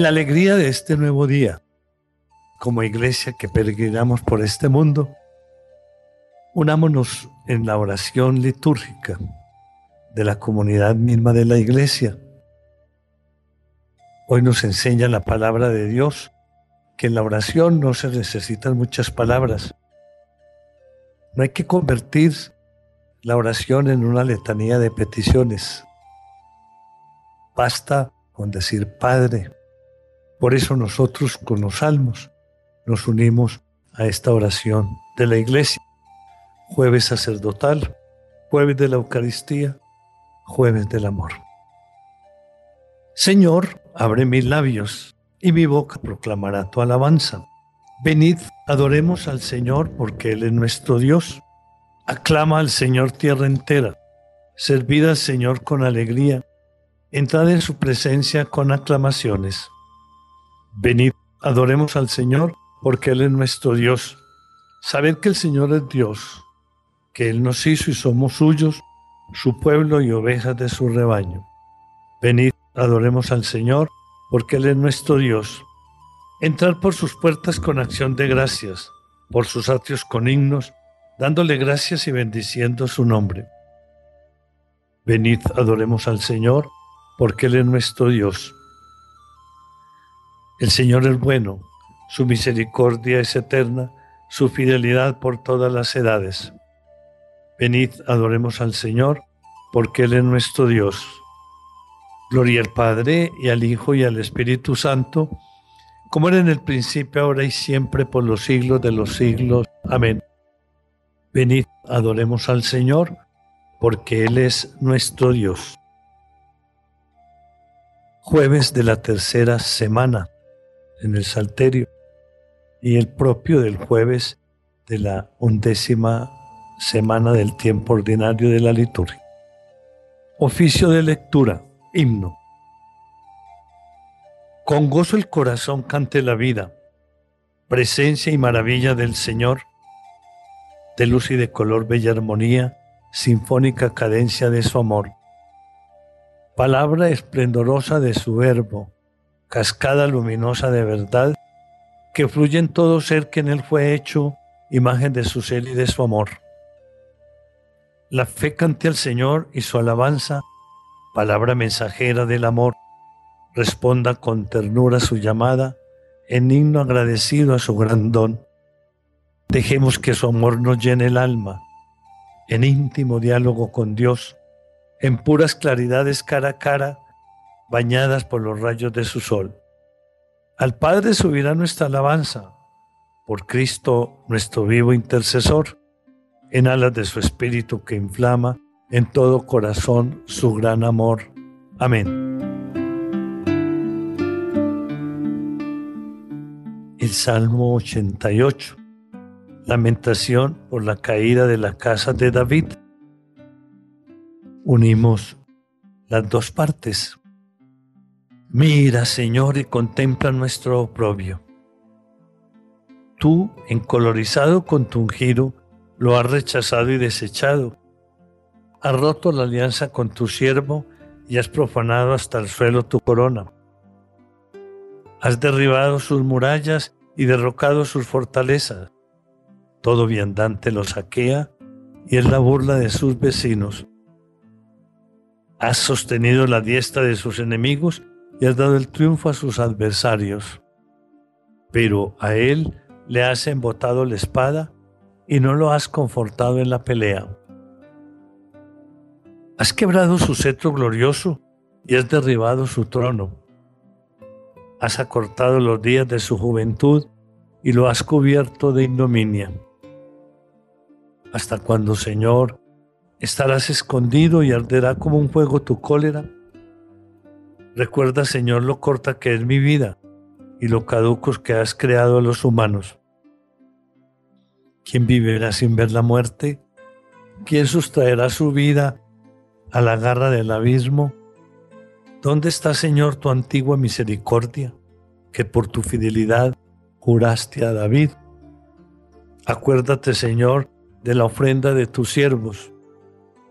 En la alegría de este nuevo día, como iglesia que peregrinamos por este mundo, unámonos en la oración litúrgica de la comunidad misma de la iglesia. Hoy nos enseña la palabra de Dios que en la oración no se necesitan muchas palabras. No hay que convertir la oración en una letanía de peticiones. Basta con decir Padre. Por eso nosotros con los salmos nos unimos a esta oración de la iglesia. Jueves sacerdotal, jueves de la Eucaristía, jueves del amor. Señor, abre mis labios y mi boca proclamará tu alabanza. Venid, adoremos al Señor porque Él es nuestro Dios. Aclama al Señor tierra entera. Servid al Señor con alegría. Entrad en su presencia con aclamaciones. Venid, adoremos al Señor porque Él es nuestro Dios. Sabed que el Señor es Dios, que Él nos hizo y somos suyos, su pueblo y ovejas de su rebaño. Venid, adoremos al Señor, porque Él es nuestro Dios. Entrar por sus puertas con acción de gracias, por sus atrios con himnos, dándole gracias y bendiciendo su nombre. Venid, adoremos al Señor, porque Él es nuestro Dios. El Señor es bueno su misericordia es eterna, su fidelidad por todas las edades. Venid, adoremos al Señor, porque Él es nuestro Dios. Gloria al Padre, y al Hijo, y al Espíritu Santo, como era en el principio, ahora y siempre, por los siglos de los siglos. Amén. Venid, adoremos al Señor, porque Él es nuestro Dios. Jueves de la tercera semana en el Salterio y el propio del jueves de la undécima semana del tiempo ordinario de la liturgia. Oficio de lectura, himno. Con gozo el corazón cante la vida, presencia y maravilla del Señor, de luz y de color bella armonía, sinfónica cadencia de su amor. Palabra esplendorosa de su verbo, cascada luminosa de verdad, que fluye en todo ser que en él fue hecho, imagen de su ser y de su amor. La fe cante al Señor y su alabanza, palabra mensajera del amor, responda con ternura su llamada, en himno agradecido a su gran don. Dejemos que su amor nos llene el alma, en íntimo diálogo con Dios, en puras claridades cara a cara, bañadas por los rayos de su sol. Al Padre subirá nuestra alabanza, por Cristo nuestro vivo intercesor, en alas de su Espíritu que inflama en todo corazón su gran amor. Amén. El Salmo 88. Lamentación por la caída de la casa de David. Unimos las dos partes. Mira, Señor, y contempla nuestro oprobio. Tú, encolorizado con tu ungido, lo has rechazado y desechado. Has roto la alianza con tu siervo y has profanado hasta el suelo tu corona. Has derribado sus murallas y derrocado sus fortalezas. Todo viandante lo saquea y es la burla de sus vecinos. Has sostenido la diestra de sus enemigos y has dado el triunfo a sus adversarios. Pero a él le has embotado la espada y no lo has confortado en la pelea. Has quebrado su cetro glorioso y has derribado su trono. Has acortado los días de su juventud y lo has cubierto de ignominia. ¿Hasta cuando, Señor, estarás escondido y arderá como un fuego tu cólera? Recuerda, Señor, lo corta que es mi vida y lo caducos que has creado a los humanos. ¿Quién vivirá sin ver la muerte? ¿Quién sustraerá su vida a la garra del abismo? ¿Dónde está, Señor, tu antigua misericordia, que por tu fidelidad juraste a David? Acuérdate, Señor, de la ofrenda de tus siervos,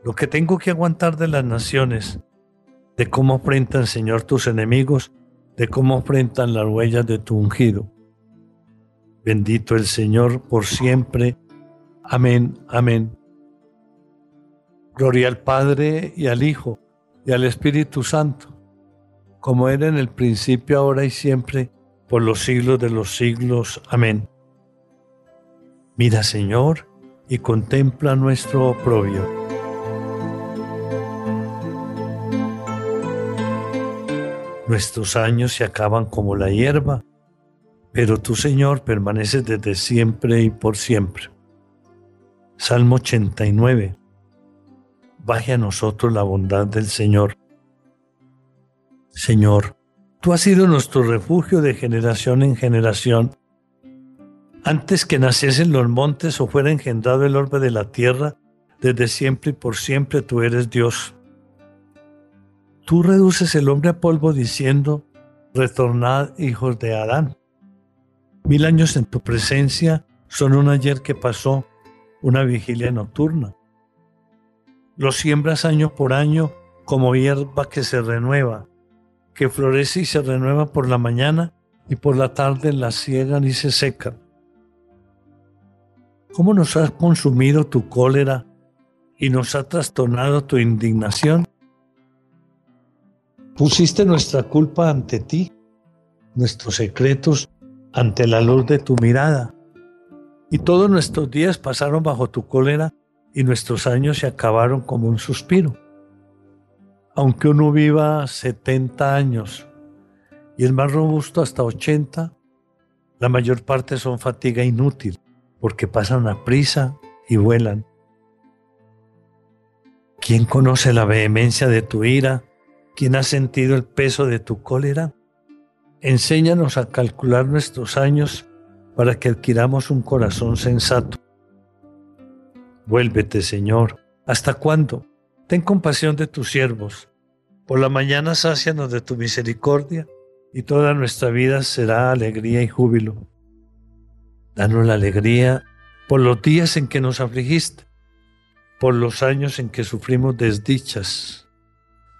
lo que tengo que aguantar de las naciones, de cómo afrentan, Señor, tus enemigos, de cómo enfrentan las huellas de tu ungido. Bendito el Señor por siempre. Amén, amén. Gloria al Padre y al Hijo y al Espíritu Santo, como era en el principio, ahora y siempre, por los siglos de los siglos. Amén. Mira, Señor, y contempla nuestro oprobio. Nuestros años se acaban como la hierba, pero tú, Señor, permaneces desde siempre y por siempre. Salmo 89. Baje a nosotros la bondad del Señor. Señor, tú has sido nuestro refugio de generación en generación antes que naciesen los montes o fuera engendrado el orbe de la tierra, desde siempre y por siempre tú eres Dios. Tú reduces el hombre a polvo diciendo, retornad hijos de Adán. Mil años en tu presencia son un ayer que pasó, una vigilia nocturna. Los siembras año por año como hierba que se renueva, que florece y se renueva por la mañana y por la tarde la ciegan y se seca ¿Cómo nos ha consumido tu cólera y nos ha trastornado tu indignación? Pusiste nuestra culpa ante ti, nuestros secretos ante la luz de tu mirada. Y todos nuestros días pasaron bajo tu cólera y nuestros años se acabaron como un suspiro. Aunque uno viva 70 años y el más robusto hasta 80, la mayor parte son fatiga inútil porque pasan a prisa y vuelan. ¿Quién conoce la vehemencia de tu ira? ¿Quién ha sentido el peso de tu cólera? Enséñanos a calcular nuestros años para que adquiramos un corazón sensato. Vuélvete, Señor. ¿Hasta cuándo? Ten compasión de tus siervos. Por la mañana sácianos de tu misericordia y toda nuestra vida será alegría y júbilo. Danos la alegría por los días en que nos afligiste, por los años en que sufrimos desdichas.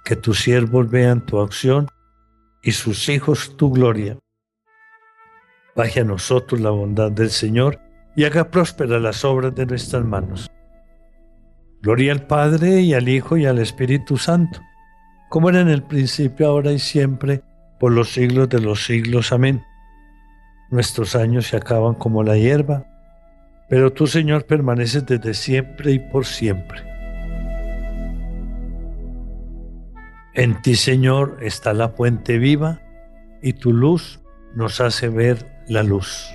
Que tus siervos vean tu acción y sus hijos tu gloria. Baje a nosotros la bondad del Señor y haga prósperas las obras de nuestras manos. Gloria al Padre y al Hijo y al Espíritu Santo, como era en el principio, ahora y siempre, por los siglos de los siglos. Amén. Nuestros años se acaban como la hierba, pero tú, Señor, permaneces desde siempre y por siempre. En ti, Señor, está la fuente viva y tu luz nos hace ver la luz.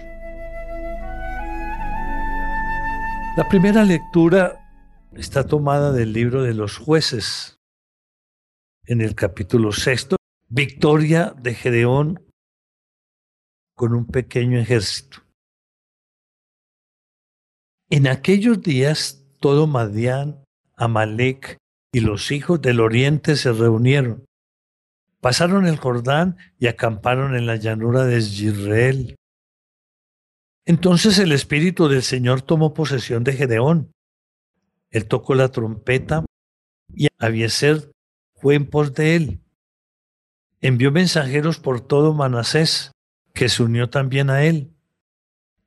La primera lectura está tomada del libro de los jueces. En el capítulo sexto, victoria de Gedeón con un pequeño ejército. En aquellos días todo Madián, Amalek y los hijos del oriente se reunieron. Pasaron el Jordán y acamparon en la llanura de Israel. Entonces el Espíritu del Señor tomó posesión de Gedeón. Él tocó la trompeta y Abieser fue en pos de él. Envió mensajeros por todo Manasés que se unió también a él.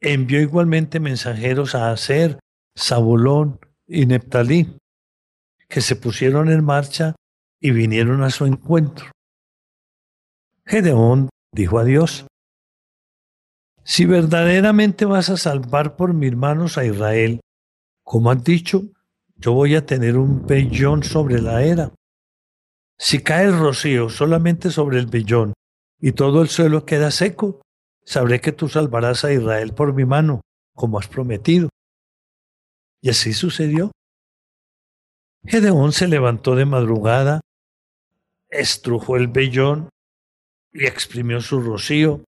Envió igualmente mensajeros a Aser, Zabulón y Neptalí, que se pusieron en marcha y vinieron a su encuentro. Gedeón dijo a Dios, si verdaderamente vas a salvar por mis manos a Israel, como has dicho, yo voy a tener un vellón sobre la era. Si cae el rocío solamente sobre el vellón y todo el suelo queda seco, sabré que tú salvarás a Israel por mi mano, como has prometido. Y así sucedió. Gedeón se levantó de madrugada, estrujó el vellón y exprimió su rocío,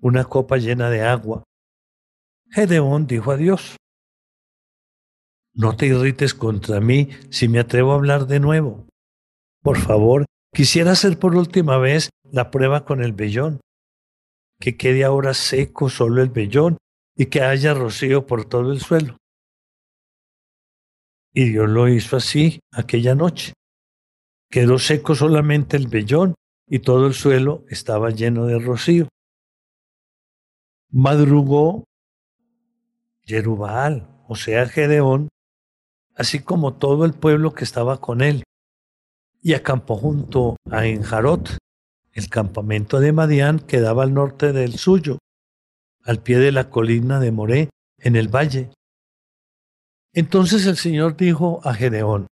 una copa llena de agua. Gedeón dijo a Dios, no te irrites contra mí si me atrevo a hablar de nuevo. Por favor, quisiera hacer por última vez la prueba con el vellón, que quede ahora seco solo el vellón y que haya rocío por todo el suelo. Y Dios lo hizo así aquella noche. Quedó seco solamente el vellón y todo el suelo estaba lleno de rocío. Madrugó Jerubal, o sea, Gedeón, así como todo el pueblo que estaba con él, y acampó junto a Enjarot, el campamento de Madián quedaba al norte del suyo, al pie de la colina de Moré, en el valle. Entonces el Señor dijo a Gedeón,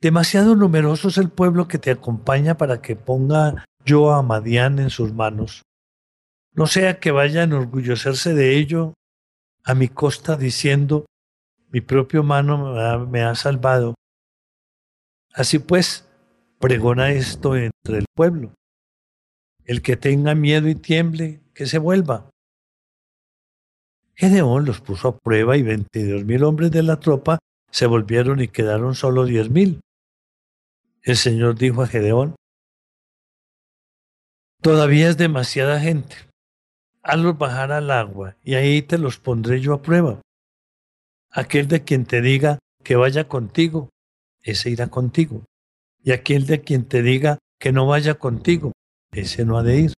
Demasiado numeroso es el pueblo que te acompaña para que ponga yo a Madián en sus manos. No sea que vaya a enorgullecerse de ello a mi costa diciendo, mi propio mano me ha, salvado. Así pues, pregona esto entre el pueblo. El que tenga miedo y tiemble, que se vuelva. Gedeón los puso a prueba y veintidós mil hombres de la tropa se volvieron y quedaron solo diez mil. El Señor dijo a Gedeón, todavía es demasiada gente hazlos bajar al agua, y ahí te los pondré yo a prueba. Aquel de quien te diga que vaya contigo, ese irá contigo. Y aquel de quien te diga que no vaya contigo, ese no ha de ir.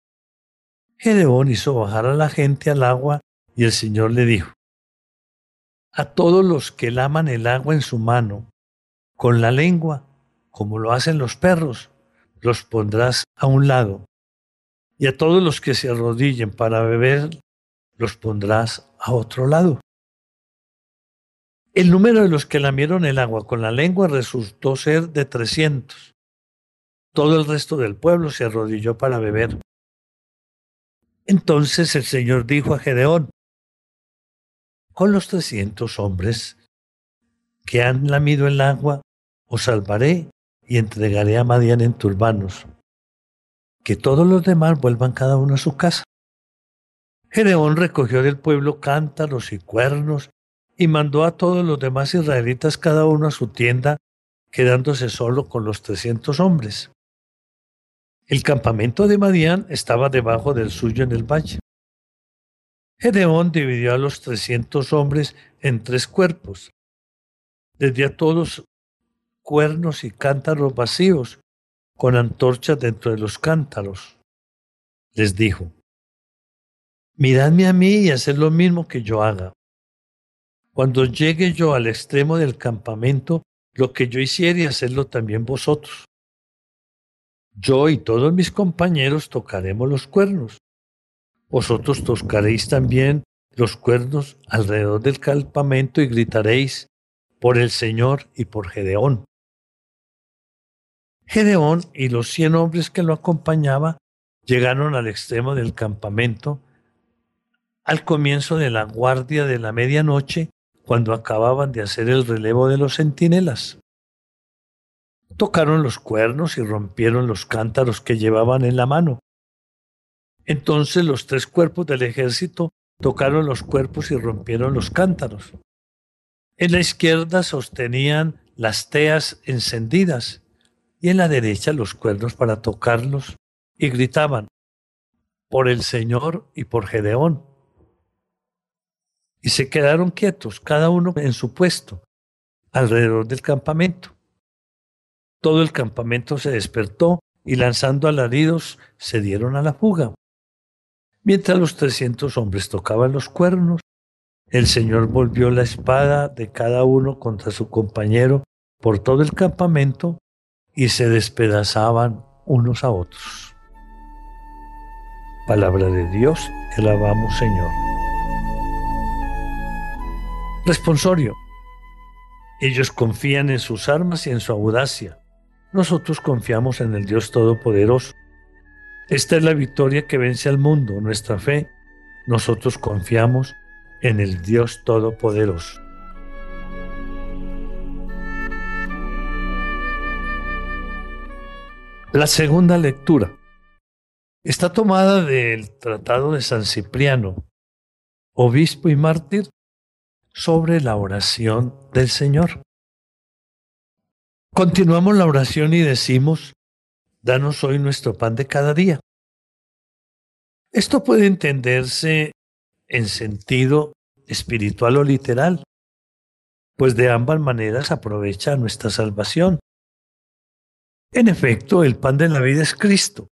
Gedeón hizo bajar a la gente al agua y el Señor le dijo, a todos los que laman el agua en su mano, con la lengua, como lo hacen los perros, los pondrás a un lado y a todos los que se arrodillen para beber los pondrás a otro lado. El número de los que lamieron el agua con la lengua resultó ser de trescientos. Todo el resto del pueblo se arrodilló para beber. Entonces el Señor dijo a Gedeón, con los trescientos hombres que han lamido el agua, os salvaré y entregaré a Madian en tus manos que todos los demás vuelvan cada uno a su casa. Gedeón recogió del pueblo cántaros y cuernos y mandó a todos los demás israelitas cada uno a su tienda, quedándose solo con los trescientos hombres. El campamento de Madián estaba debajo del suyo en el valle. Gedeón dividió a los trescientos hombres en tres cuerpos. Les dio a todos cuernos y cántaros vacíos con antorchas dentro de los cántaros. Les dijo, miradme a mí y haced lo mismo que yo haga. Cuando llegue yo al extremo del campamento, lo que yo hiciere, hacedlo también vosotros. Yo y todos mis compañeros tocaremos los cuernos. Vosotros tocaréis también los cuernos alrededor del campamento y gritaréis por el Señor y por Gedeón. Gedeón y los cien hombres que lo acompañaban llegaron al extremo del campamento al comienzo de la guardia de la medianoche, cuando acababan de hacer el relevo de los centinelas. Tocaron los cuernos y rompieron los cántaros que llevaban en la mano. Entonces los tres cuerpos del ejército tocaron los cuerpos y rompieron los cántaros. En la izquierda sostenían las teas encendidas y en la derecha los cuernos para tocarlos, y gritaban, por el Señor y por Gedeón. Y se quedaron quietos, cada uno en su puesto, alrededor del campamento. Todo el campamento se despertó y lanzando alaridos se dieron a la fuga. Mientras los trescientos hombres tocaban los cuernos, el Señor volvió la espada de cada uno contra su compañero por todo el campamento y se despedazaban unos a otros. Palabra de Dios, que alabamos Señor. Responsorio. Ellos confían en sus armas y en su audacia. Nosotros confiamos en el Dios Todopoderoso. Esta es la victoria que vence al mundo, nuestra fe. Nosotros confiamos en el Dios Todopoderoso. La segunda lectura está tomada del Tratado de San Cipriano, obispo y mártir, sobre la oración del Señor. Continuamos la oración y decimos, danos hoy nuestro pan de cada día. Esto puede entenderse en sentido espiritual o literal, pues de ambas maneras aprovecha nuestra salvación. En efecto, el pan de la vida es Cristo.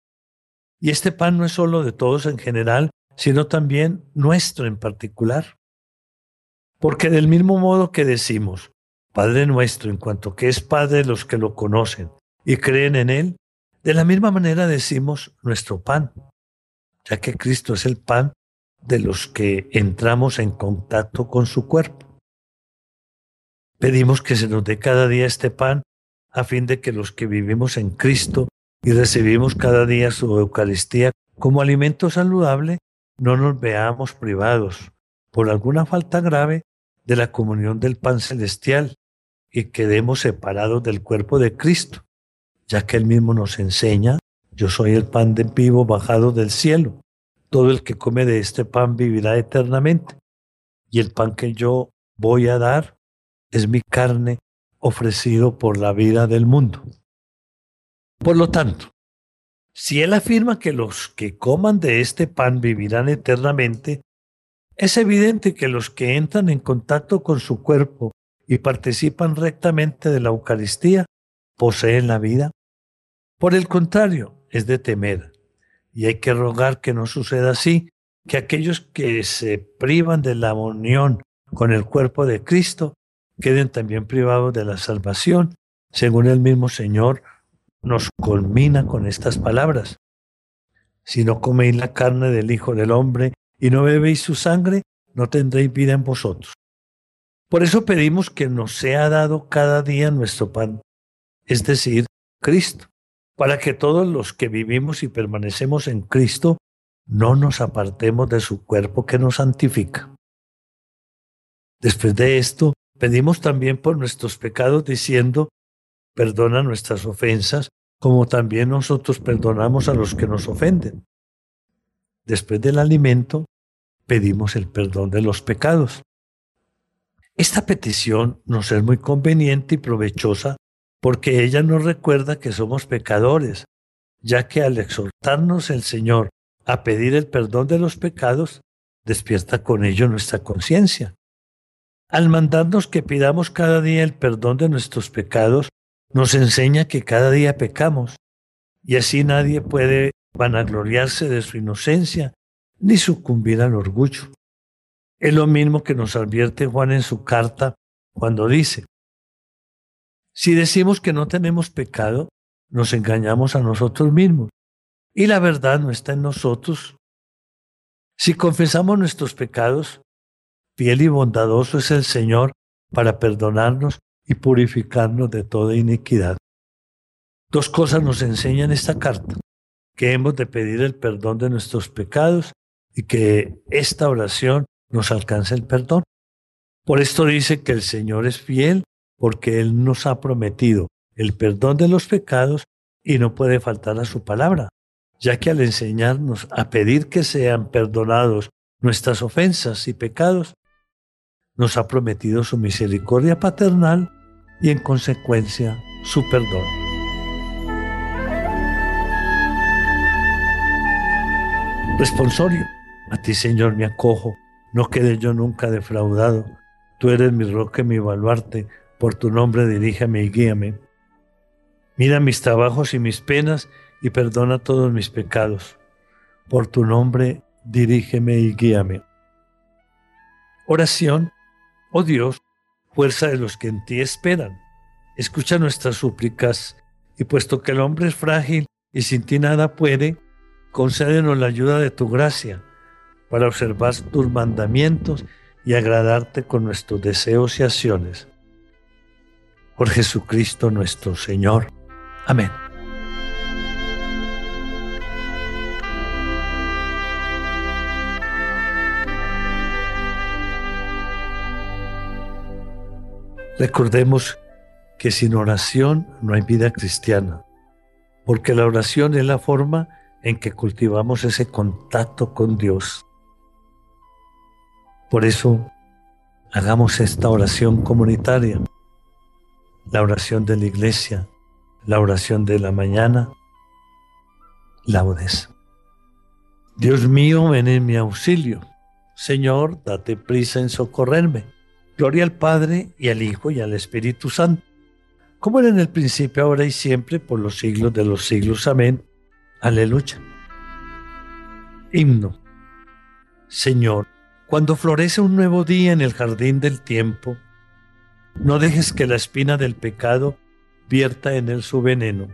Y este pan no es solo de todos en general, sino también nuestro en particular. Porque del mismo modo que decimos, Padre nuestro, en cuanto que es Padre los que lo conocen y creen en Él, de la misma manera decimos nuestro pan, ya que Cristo es el pan de los que entramos en contacto con su cuerpo. Pedimos que se nos dé cada día este pan a fin de que los que vivimos en Cristo y recibimos cada día su Eucaristía como alimento saludable, no nos veamos privados por alguna falta grave de la comunión del pan celestial y quedemos separados del cuerpo de Cristo, ya que Él mismo nos enseña, yo soy el pan de vivo bajado del cielo, todo el que come de este pan vivirá eternamente, y el pan que yo voy a dar es mi carne ofrecido por la vida del mundo. Por lo tanto, si Él afirma que los que coman de este pan vivirán eternamente, es evidente que los que entran en contacto con su cuerpo y participan rectamente de la Eucaristía poseen la vida. Por el contrario, es de temer, y hay que rogar que no suceda así, que aquellos que se privan de la unión con el cuerpo de Cristo queden también privados de la salvación, según el mismo Señor nos culmina con estas palabras. Si no coméis la carne del Hijo del Hombre y no bebéis su sangre, no tendréis vida en vosotros. Por eso pedimos que nos sea dado cada día nuestro pan, es decir, Cristo, para que todos los que vivimos y permanecemos en Cristo no nos apartemos de su cuerpo que nos santifica. Después de esto, pedimos también por nuestros pecados diciendo, perdona nuestras ofensas, como también nosotros perdonamos a los que nos ofenden. Después del alimento, pedimos el perdón de los pecados. Esta petición nos es muy conveniente y provechosa porque ella nos recuerda que somos pecadores, ya que al exhortarnos el Señor a pedir el perdón de los pecados, despierta con ello nuestra conciencia. Al mandarnos que pidamos cada día el perdón de nuestros pecados, nos enseña que cada día pecamos, y así nadie puede vanagloriarse de su inocencia ni sucumbir al orgullo. Es lo mismo que nos advierte Juan en su carta cuando dice, si decimos que no tenemos pecado, nos engañamos a nosotros mismos y la verdad no está en nosotros. Si confesamos nuestros pecados, fiel y bondadoso es el Señor para perdonarnos y purificarnos de toda iniquidad. Dos cosas nos enseñan esta carta, que hemos de pedir el perdón de nuestros pecados y que esta oración nos alcance el perdón. Por esto dice que el Señor es fiel porque Él nos ha prometido el perdón de los pecados y no puede faltar a su palabra, ya que al enseñarnos a pedir que sean perdonados nuestras ofensas y pecados, nos ha prometido su misericordia paternal y en consecuencia su perdón. Responsorio. A ti, Señor, me acojo, no quede yo nunca defraudado. Tú eres mi roca y mi baluarte, por tu nombre diríjame y guíame. Mira mis trabajos y mis penas y perdona todos mis pecados. Por tu nombre dirígeme y guíame. Oración, oh Dios, fuerza de los que en ti esperan. Escucha nuestras súplicas y puesto que el hombre es frágil y sin ti nada puede, concédenos la ayuda de tu gracia para observar tus mandamientos y agradarte con nuestros deseos y acciones. Por Jesucristo nuestro Señor. Amén. Recordemos que sin oración no hay vida cristiana, porque la oración es la forma en que cultivamos ese contacto con Dios. Por eso, hagamos esta oración comunitaria, la oración de la iglesia, la oración de la mañana, laudes. Dios mío, ven en mi auxilio. Señor, date prisa en socorrerme. Gloria al Padre y al Hijo y al Espíritu Santo como era en el principio, ahora y siempre, por los siglos de los siglos. Amén. Aleluya. Himno. Señor, cuando florece un nuevo día en el jardín del tiempo, no dejes que la espina del pecado vierta en él su veneno.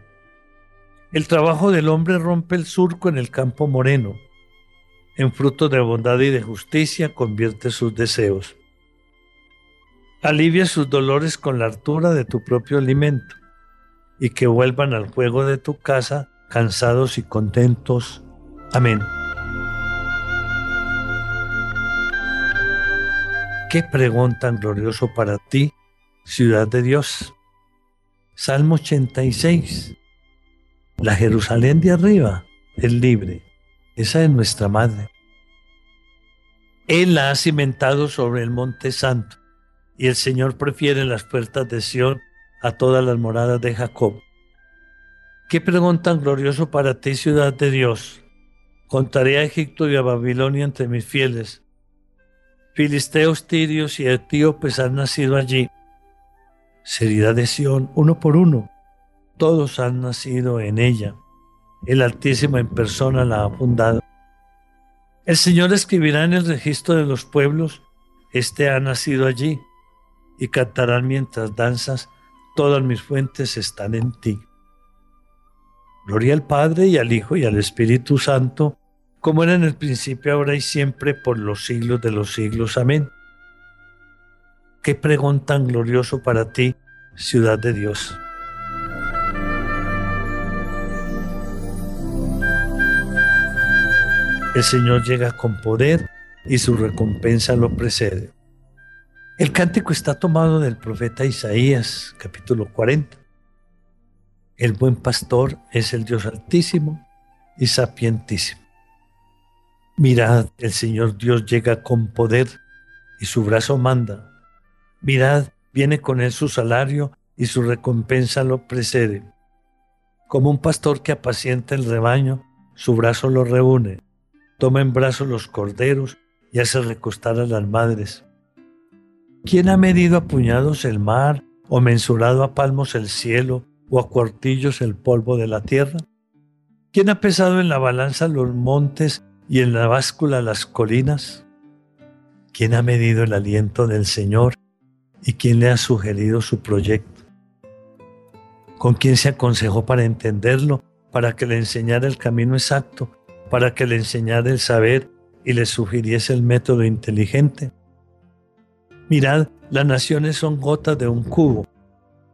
El trabajo del hombre rompe el surco en el campo moreno. En fruto de bondad y de justicia convierte sus deseos. Alivia sus dolores con la hartura de tu propio alimento y que vuelvan al juego de tu casa cansados y contentos. Amén. Qué pregón tan glorioso para ti, ciudad de Dios. Salmo 86. La Jerusalén de arriba es libre. Esa es nuestra madre. Él la ha cimentado sobre el monte santo, y el Señor prefiere las puertas de Sión a todas las moradas de Jacob. Qué pregón tan glorioso para ti, ciudad de Dios. Contaré a Egipto y a Babilonia entre mis fieles Filisteos, tirios y etíopes han nacido allí. Sería de Sión, uno por uno. Todos han nacido en ella. El Altísimo en persona la ha fundado. El Señor escribirá en el registro de los pueblos, Este ha nacido allí, y cantarán mientras danzas, todas mis fuentes están en ti. Gloria al Padre y al Hijo y al Espíritu Santo, como era en el principio, ahora y siempre, por los siglos de los siglos. Amén. Qué pregón tan glorioso para ti, ciudad de Dios. El Señor llega con poder y su recompensa lo precede. El cántico está tomado del profeta Isaías, capítulo 40. El buen pastor es el Dios altísimo y sapientísimo. Mirad, el Señor Dios llega con poder y su brazo manda. Mirad, viene con él su salario y su recompensa lo precede. Como un pastor que apacienta el rebaño, su brazo lo reúne, toma en brazos los corderos y hace recostar a las madres. ¿Quién ha medido a puñados el mar, o mensurado a palmos el cielo, o a cuartillos el polvo de la tierra? ¿Quién ha pesado en la balanza los montes y en la báscula las colinas? ¿Quién ha medido el aliento del Señor y quién le ha sugerido su proyecto? ¿Con quién se aconsejó para entenderlo, para que le enseñara el camino exacto, para que le enseñara el saber y le sugiriese el método inteligente? Mirad, las naciones son gotas de un cubo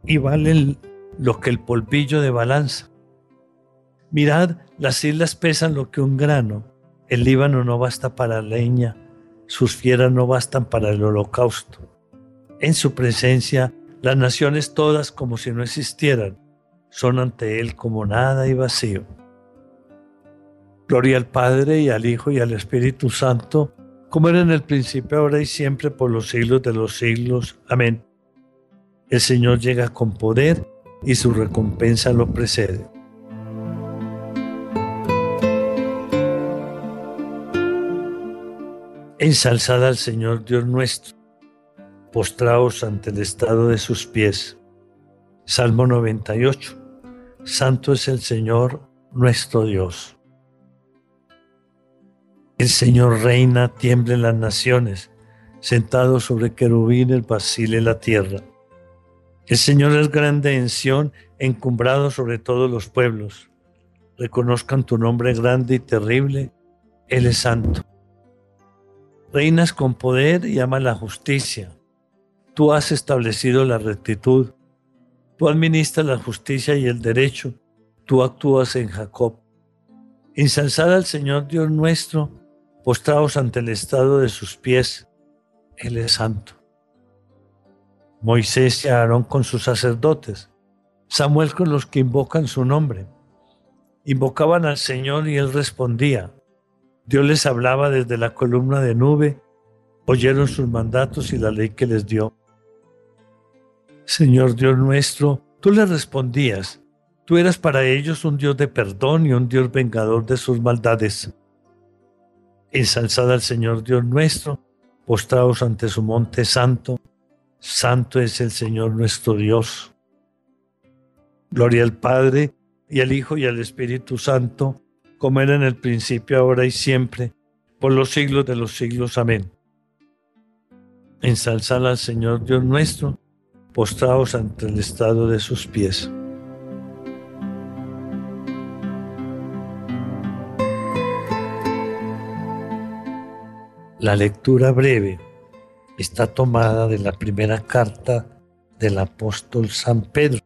y valen lo que el polvillo de balanza. Mirad, las islas pesan lo que un grano el Líbano no basta para leña, sus fieras no bastan para el holocausto. En su presencia, las naciones todas como si no existieran, son ante Él como nada y vacío. Gloria al Padre y al Hijo y al Espíritu Santo, como era en el principio, ahora y siempre, por los siglos de los siglos. Amén. El Señor llega con poder y su recompensa lo precede. Ensalzada al Señor Dios nuestro, postraos ante el estado de sus pies. Salmo 98. Santo es el Señor nuestro Dios. El Señor reina, tiemblen las naciones, sentado sobre querubines vacile la tierra. El Señor es grande en Sión, encumbrado sobre todos los pueblos. Reconozcan tu nombre grande y terrible, Él es santo. Reinas con poder y amas la justicia. Tú has establecido la rectitud. Tú administras la justicia y el derecho. Tú actúas en Jacob. Ensalzad al Señor Dios nuestro, postrados ante el estado de sus pies. Él es santo. Moisés y Aarón con sus sacerdotes. Samuel con los que invocan su nombre. Invocaban al Señor y él respondía. Dios les hablaba desde la columna de nube, oyeron sus mandatos y la ley que les dio. Señor Dios nuestro, tú les respondías, tú eras para ellos un Dios de perdón y un Dios vengador de sus maldades. Ensalzad al Señor Dios nuestro, postrados ante su monte santo, santo es el Señor nuestro Dios. Gloria al Padre, y al Hijo, y al Espíritu Santo, como era en el principio, ahora y siempre, por los siglos de los siglos. Amén. Ensalzad al Señor Dios nuestro, postrados ante el estado de sus pies. La lectura breve está tomada de la primera carta del apóstol San Pedro.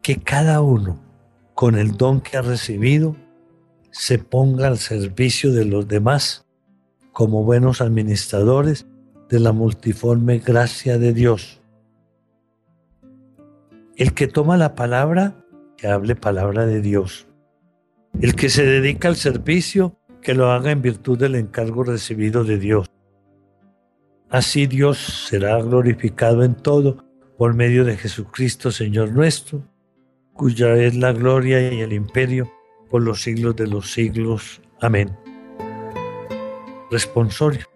Que cada uno, con el don que ha recibido, se ponga al servicio de los demás como buenos administradores de la multiforme gracia de Dios. El que toma la palabra, que hable palabra de Dios. El que se dedica al servicio, que lo haga en virtud del encargo recibido de Dios. Así Dios será glorificado en todo por medio de Jesucristo, Señor nuestro, cuya es la gloria y el imperio por los siglos de los siglos. Amén. Responsorio.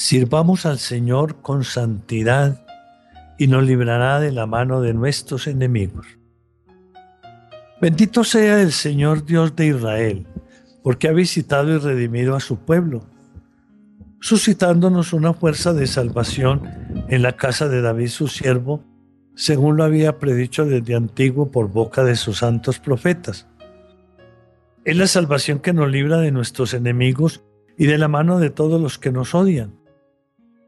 Sirvamos al Señor con santidad y nos librará de la mano de nuestros enemigos. Bendito sea el Señor Dios de Israel, porque ha visitado y redimido a su pueblo suscitándonos una fuerza de salvación en la casa de David su siervo, según lo había predicho desde antiguo por boca de sus santos profetas. Es la salvación que nos libra de nuestros enemigos y de la mano de todos los que nos odian.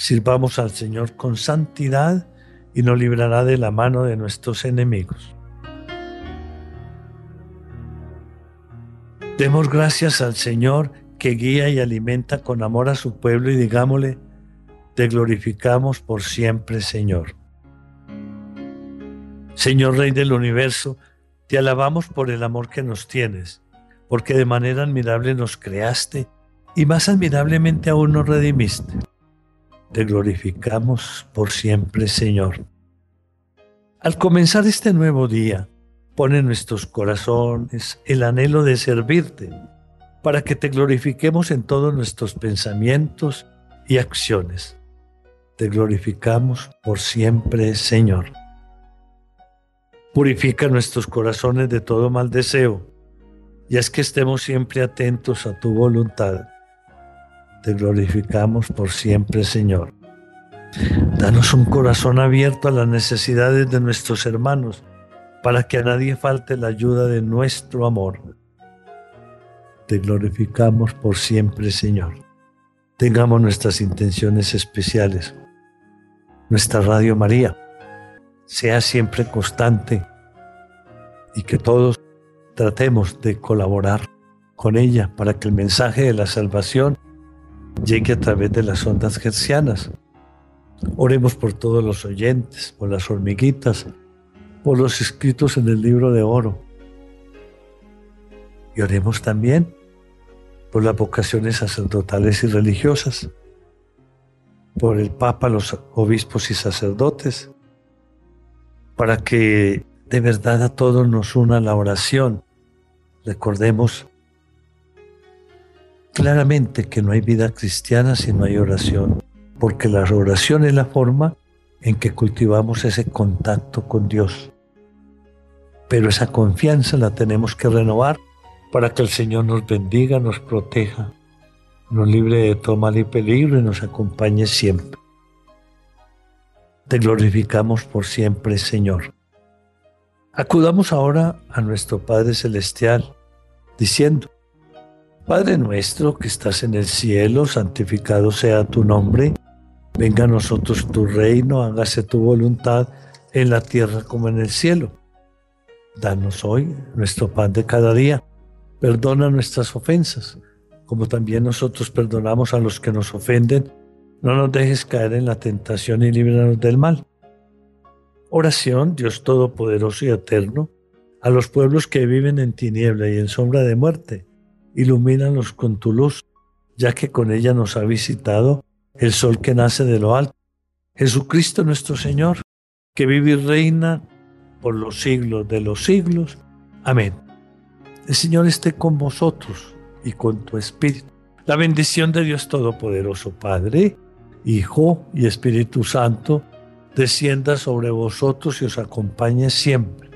Sirvamos al Señor con santidad y nos librará de la mano de nuestros enemigos. Demos gracias al Señor que guía y alimenta con amor a su pueblo y digámosle, te glorificamos por siempre, Señor. Señor Rey del universo, te alabamos por el amor que nos tienes, porque de manera admirable nos creaste y más admirablemente aún nos redimiste. Te glorificamos por siempre, Señor. Al comenzar este nuevo día, pone en nuestros corazones el anhelo de servirte para que te glorifiquemos en todos nuestros pensamientos y acciones. Te glorificamos por siempre, Señor. Purifica nuestros corazones de todo mal deseo, y es que estemos siempre atentos a tu voluntad. Te glorificamos por siempre, Señor. Danos un corazón abierto a las necesidades de nuestros hermanos, para que a nadie falte la ayuda de nuestro amor te glorificamos por siempre, Señor. Tengamos nuestras intenciones especiales. Nuestra Radio María sea siempre constante y que todos tratemos de colaborar con ella para que el mensaje de la salvación llegue a través de las ondas gercianas. Oremos por todos los oyentes, por las hormiguitas, por los escritos en el libro de oro. Y oremos también por las vocaciones sacerdotales y religiosas, por el Papa, los obispos y sacerdotes, para que de verdad a todos nos una la oración. Recordemos claramente que no hay vida cristiana si no hay oración, porque la oración es la forma en que cultivamos ese contacto con Dios. Pero esa confianza la tenemos que renovar para que el Señor nos bendiga, nos proteja, nos libre de todo mal y peligro y nos acompañe siempre. Te glorificamos por siempre, Señor. Acudamos ahora a nuestro Padre Celestial, diciendo, Padre nuestro que estás en el cielo, santificado sea tu nombre, venga a nosotros tu reino, hágase tu voluntad en la tierra como en el cielo. Danos hoy nuestro pan de cada día, perdona nuestras ofensas, como también nosotros perdonamos a los que nos ofenden, no nos dejes caer en la tentación y líbranos del mal. Oración, Dios Todopoderoso y Eterno, a los pueblos que viven en tiniebla y en sombra de muerte, ilumínalos con tu luz, ya que con ella nos ha visitado el sol que nace de lo alto. Jesucristo nuestro Señor, que vive y reina por los siglos de los siglos. Amén. El Señor esté con vosotros y con tu espíritu. La bendición de Dios Todopoderoso, Padre, Hijo y Espíritu Santo, descienda sobre vosotros y os acompañe siempre.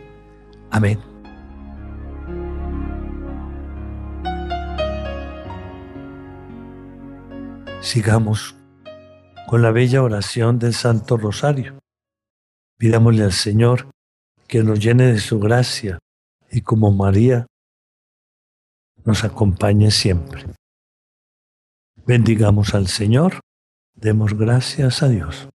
Amén. Sigamos con la bella oración del Santo Rosario. Pidámosle al Señor que nos llene de su gracia y como María nos acompañe siempre. Bendigamos al Señor, demos gracias a Dios.